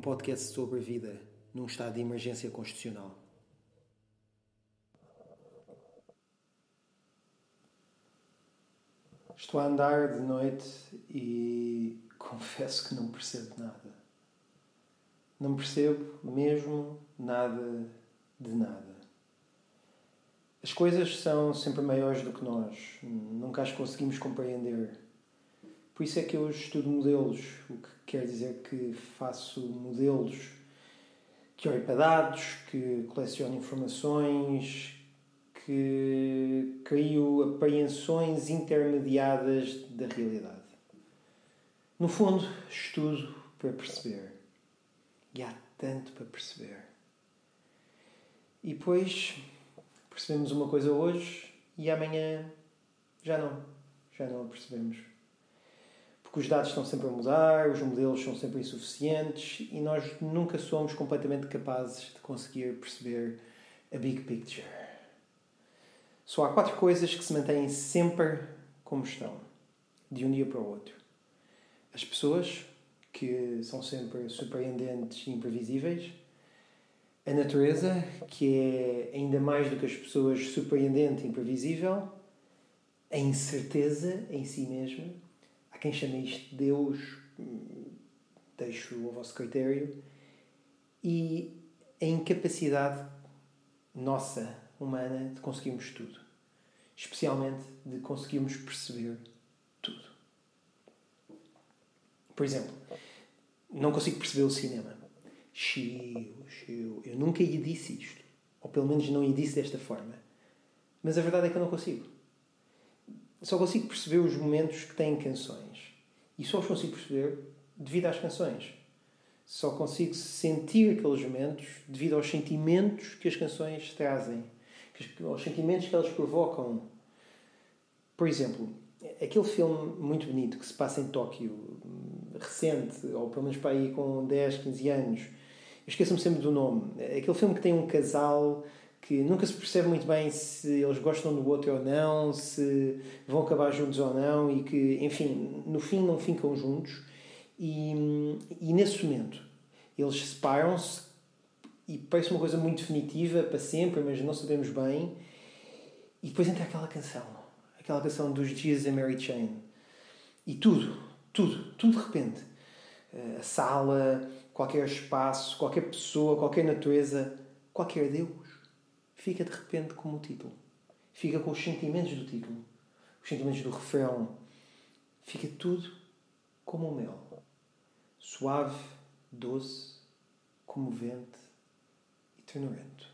podcast sobre vida num estado de emergência constitucional. Estou a andar de noite e confesso que não percebo nada. Não percebo mesmo nada de nada. As coisas são sempre maiores do que nós, nunca as conseguimos compreender. Por isso é que eu estudo modelos, o que quer dizer que faço modelos que olho para dados, que coleciono informações, que crio apreensões intermediadas da realidade. No fundo, estudo para perceber. E há tanto para perceber. E depois percebemos uma coisa hoje e amanhã já não. Já não a percebemos porque os dados estão sempre a mudar, os modelos são sempre insuficientes e nós nunca somos completamente capazes de conseguir perceber a big picture. Só há quatro coisas que se mantêm sempre como estão, de um dia para o outro. As pessoas, que são sempre surpreendentes e imprevisíveis. A natureza, que é ainda mais do que as pessoas surpreendente e imprevisível. A incerteza em si mesma quem chama isto Deus, deixo ao vosso critério, e a incapacidade nossa, humana, de conseguirmos tudo. Especialmente de conseguirmos perceber tudo. Por exemplo, não consigo perceber o cinema. Chiu, chiu. Eu nunca lhe disse isto. Ou pelo menos não lhe disse desta forma. Mas a verdade é que eu não consigo. Só consigo perceber os momentos que têm canções. E só os consigo perceber devido às canções. Só consigo sentir aqueles momentos devido aos sentimentos que as canções trazem, aos sentimentos que elas provocam. Por exemplo, aquele filme muito bonito que se passa em Tóquio, recente, ou pelo menos para aí com 10, 15 anos, eu esqueço-me sempre do nome. Aquele filme que tem um casal que nunca se percebe muito bem se eles gostam do outro ou não, se vão acabar juntos ou não e que, enfim, no fim não ficam juntos. E, e nesse momento eles separam-se e parece uma coisa muito definitiva para sempre, mas não sabemos bem. E depois entra aquela canção, aquela canção dos dias da Mary Chain. E tudo, tudo, tudo de repente. Eh, a sala, qualquer espaço, qualquer pessoa, qualquer natureza, qualquer Deus fica de repente como o título. Fica com os sentimentos do título, os sentimentos do refrão. Fica tudo como o mel. Suave, doce, comovente e ternurento.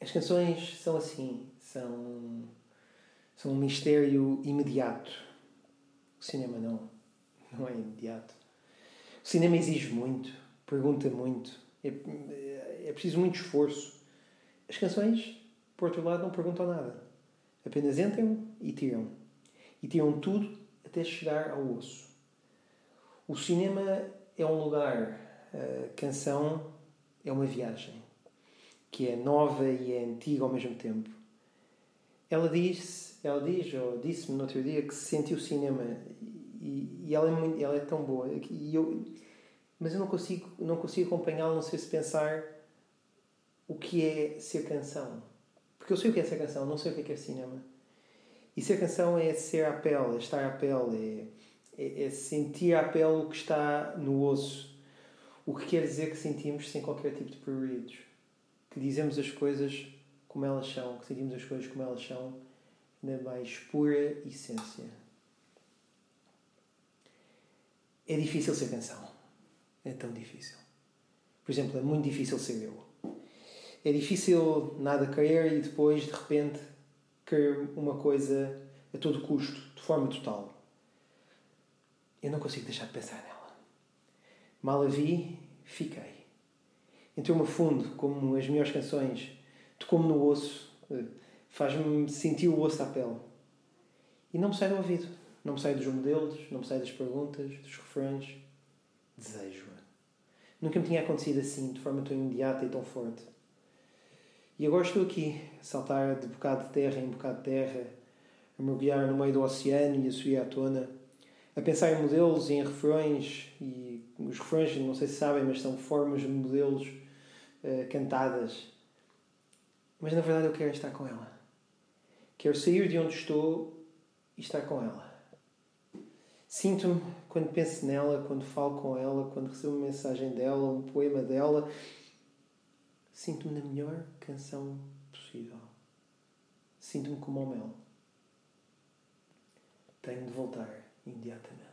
As canções são assim, são, são um mistério imediato. O cinema não, não é imediato. O cinema exige muito, pergunta muito, é, é preciso muito esforço. As canções, por outro lado, não perguntam nada. Apenas entram e tiram. E tiram tudo até chegar ao osso. O cinema é um lugar, a canção é uma viagem, que é nova e é antiga ao mesmo tempo. Ela diz, ela diz ou disse-me no outro dia que sentiu o cinema e, e ela, é muito, ela é tão boa. E eu, mas eu não consigo, não consigo acompanhá-lo, não sei se pensar o que é ser canção. Porque eu sei o que é ser canção, não sei o que é, cinema. E ser canção é ser à pele, é estar à pele, é, é, é sentir à pele o que está no osso. O que quer dizer que sentimos sem qualquer tipo de prioridades. Que dizemos as coisas como elas são, que sentimos as coisas como elas são, na mais pura essência. É difícil ser canção é tão difícil. Por exemplo, é muito difícil ser eu. É difícil nada querer e depois, de repente, querer uma coisa a todo custo, de forma total. Eu não consigo deixar de pensar nela. Mal a vi, fiquei. Entrou-me a fundo, como as melhores canções. Tocou-me no osso, faz-me sentir o osso à pele. E não me sai do ouvido. Não me sai dos modelos, não me sai das perguntas, dos refrões desejo-a. Nunca me tinha acontecido assim, de forma tão imediata e tão forte. E agora estou aqui, a saltar de bocado de terra em bocado de terra, a mergulhar no meio do oceano e a subir à tona, a pensar em modelos e em refrões, e os refrões, não sei se sabem, mas são formas de modelos uh, cantadas. Mas na verdade eu quero estar com ela. Quero sair de onde estou e estar com ela. Sinto-me quando penso nela, quando falo com ela, quando recebo uma mensagem dela, um poema dela. Sinto-me na melhor canção possível. Sinto-me como o mel. Tenho de voltar imediatamente.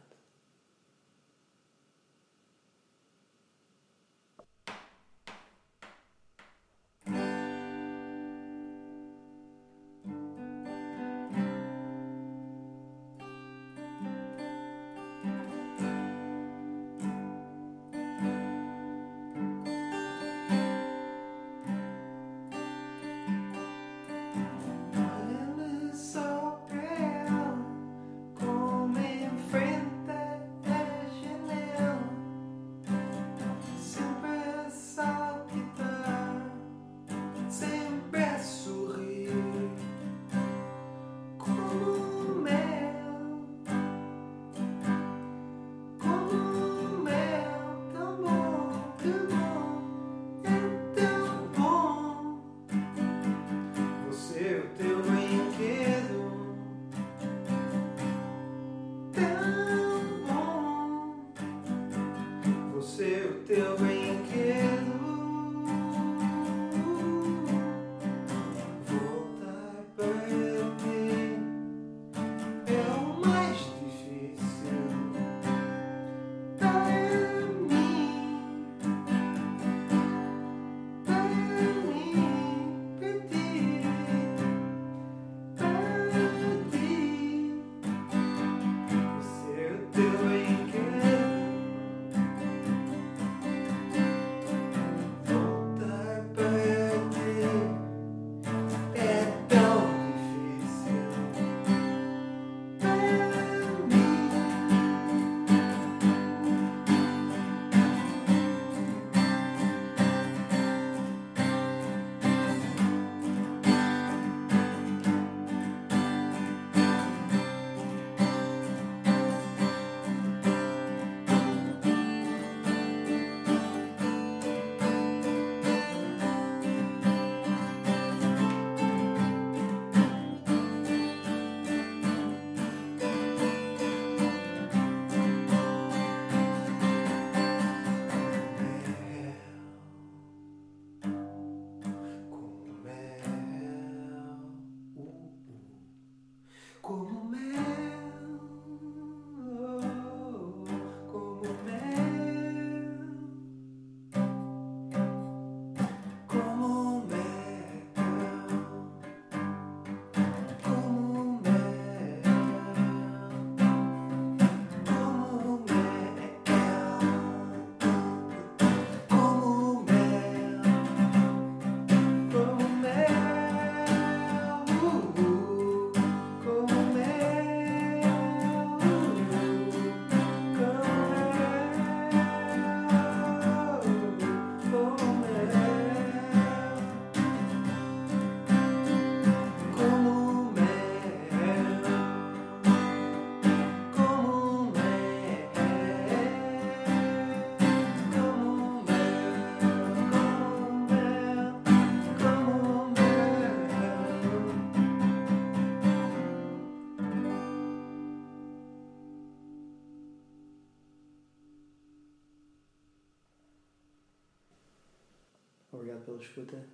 Pela escuta.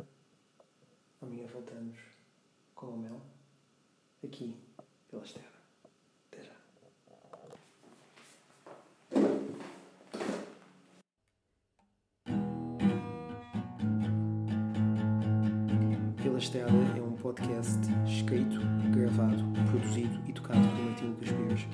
Amanhã voltamos com o mel aqui pela Terra. Até já. Pela Estrada é um podcast escrito, gravado, produzido e tocado por Martim Lucas Pires